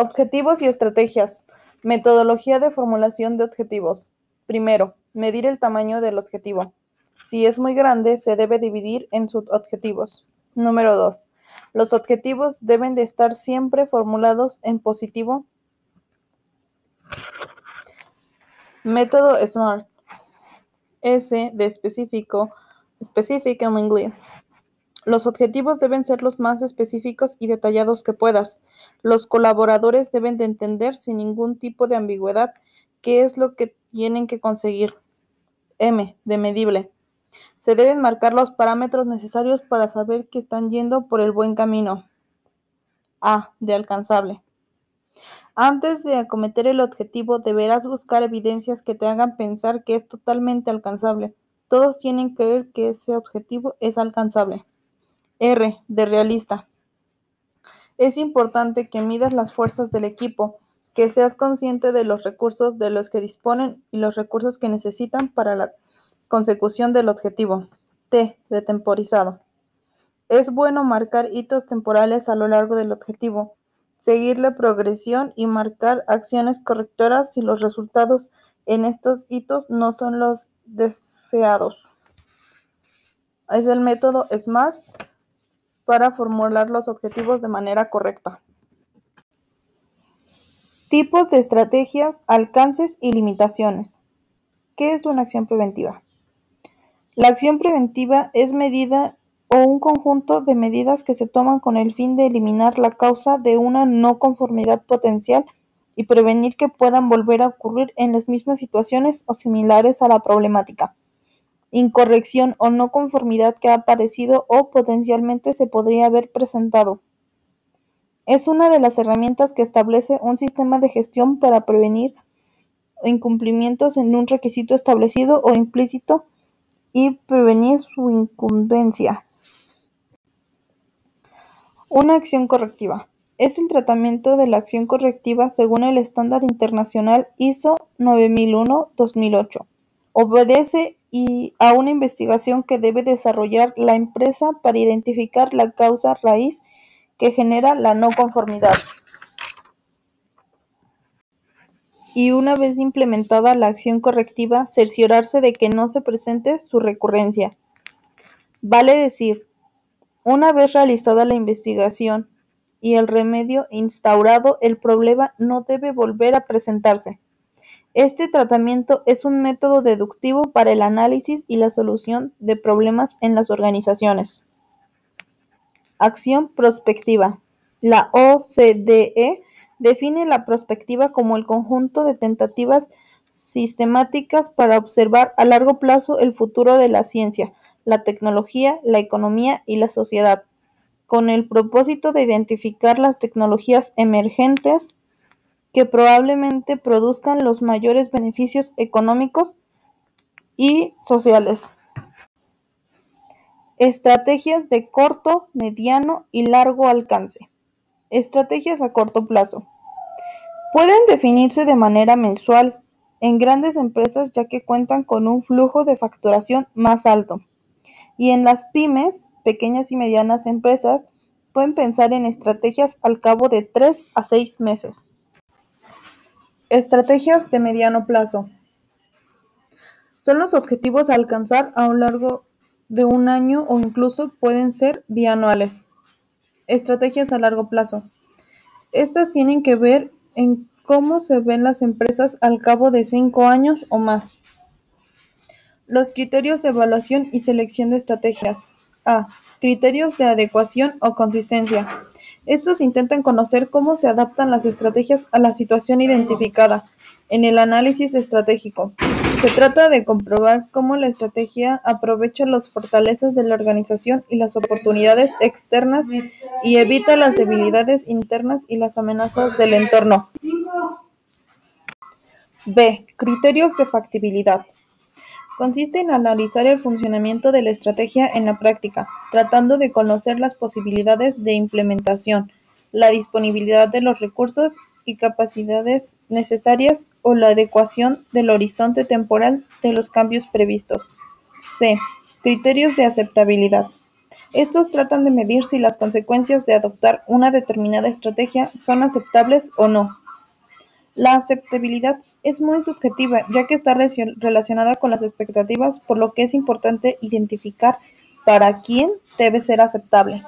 Objetivos y estrategias. Metodología de formulación de objetivos. Primero, medir el tamaño del objetivo. Si es muy grande, se debe dividir en subobjetivos. Número 2. Los objetivos deben de estar siempre formulados en positivo. Método SMART. S de específico, specific en inglés. Los objetivos deben ser los más específicos y detallados que puedas. Los colaboradores deben de entender sin ningún tipo de ambigüedad qué es lo que tienen que conseguir. M de medible. Se deben marcar los parámetros necesarios para saber que están yendo por el buen camino. A de alcanzable. Antes de acometer el objetivo, deberás buscar evidencias que te hagan pensar que es totalmente alcanzable. Todos tienen que ver que ese objetivo es alcanzable. R de realista. Es importante que midas las fuerzas del equipo, que seas consciente de los recursos de los que disponen y los recursos que necesitan para la consecución del objetivo. T de temporizado. Es bueno marcar hitos temporales a lo largo del objetivo, seguir la progresión y marcar acciones correctoras si los resultados en estos hitos no son los deseados. Es el método SMART para formular los objetivos de manera correcta. Tipos de estrategias, alcances y limitaciones. ¿Qué es una acción preventiva? La acción preventiva es medida o un conjunto de medidas que se toman con el fin de eliminar la causa de una no conformidad potencial y prevenir que puedan volver a ocurrir en las mismas situaciones o similares a la problemática, incorrección o no conformidad que ha aparecido o potencialmente se podría haber presentado. Es una de las herramientas que establece un sistema de gestión para prevenir incumplimientos en un requisito establecido o implícito y prevenir su incumbencia. Una acción correctiva. Es el tratamiento de la acción correctiva según el estándar internacional ISO 9001-2008. Obedece a una investigación que debe desarrollar la empresa para identificar la causa raíz que genera la no conformidad. Y una vez implementada la acción correctiva, cerciorarse de que no se presente su recurrencia. Vale decir, una vez realizada la investigación y el remedio instaurado, el problema no debe volver a presentarse. Este tratamiento es un método deductivo para el análisis y la solución de problemas en las organizaciones. Acción prospectiva. La OCDE define la prospectiva como el conjunto de tentativas sistemáticas para observar a largo plazo el futuro de la ciencia, la tecnología, la economía y la sociedad, con el propósito de identificar las tecnologías emergentes que probablemente produzcan los mayores beneficios económicos y sociales. Estrategias de corto, mediano y largo alcance. Estrategias a corto plazo. Pueden definirse de manera mensual en grandes empresas ya que cuentan con un flujo de facturación más alto. Y en las pymes, pequeñas y medianas empresas, pueden pensar en estrategias al cabo de 3 a 6 meses. Estrategias de mediano plazo. Son los objetivos a alcanzar a lo largo de un año o incluso pueden ser bianuales. Estrategias a largo plazo. Estas tienen que ver en cómo se ven las empresas al cabo de 5 años o más. Los criterios de evaluación y selección de estrategias. A. Criterios de adecuación o consistencia. Estos intentan conocer cómo se adaptan las estrategias a la situación identificada en el análisis estratégico. Se trata de comprobar cómo la estrategia aprovecha las fortalezas de la organización y las oportunidades externas y evita las debilidades internas y las amenazas del entorno. B. Criterios de factibilidad. Consiste en analizar el funcionamiento de la estrategia en la práctica, tratando de conocer las posibilidades de implementación, la disponibilidad de los recursos y capacidades necesarias o la adecuación del horizonte temporal de los cambios previstos. C. Criterios de aceptabilidad. Estos tratan de medir si las consecuencias de adoptar una determinada estrategia son aceptables o no. La aceptabilidad es muy subjetiva, ya que está relacionada con las expectativas, por lo que es importante identificar para quién debe ser aceptable.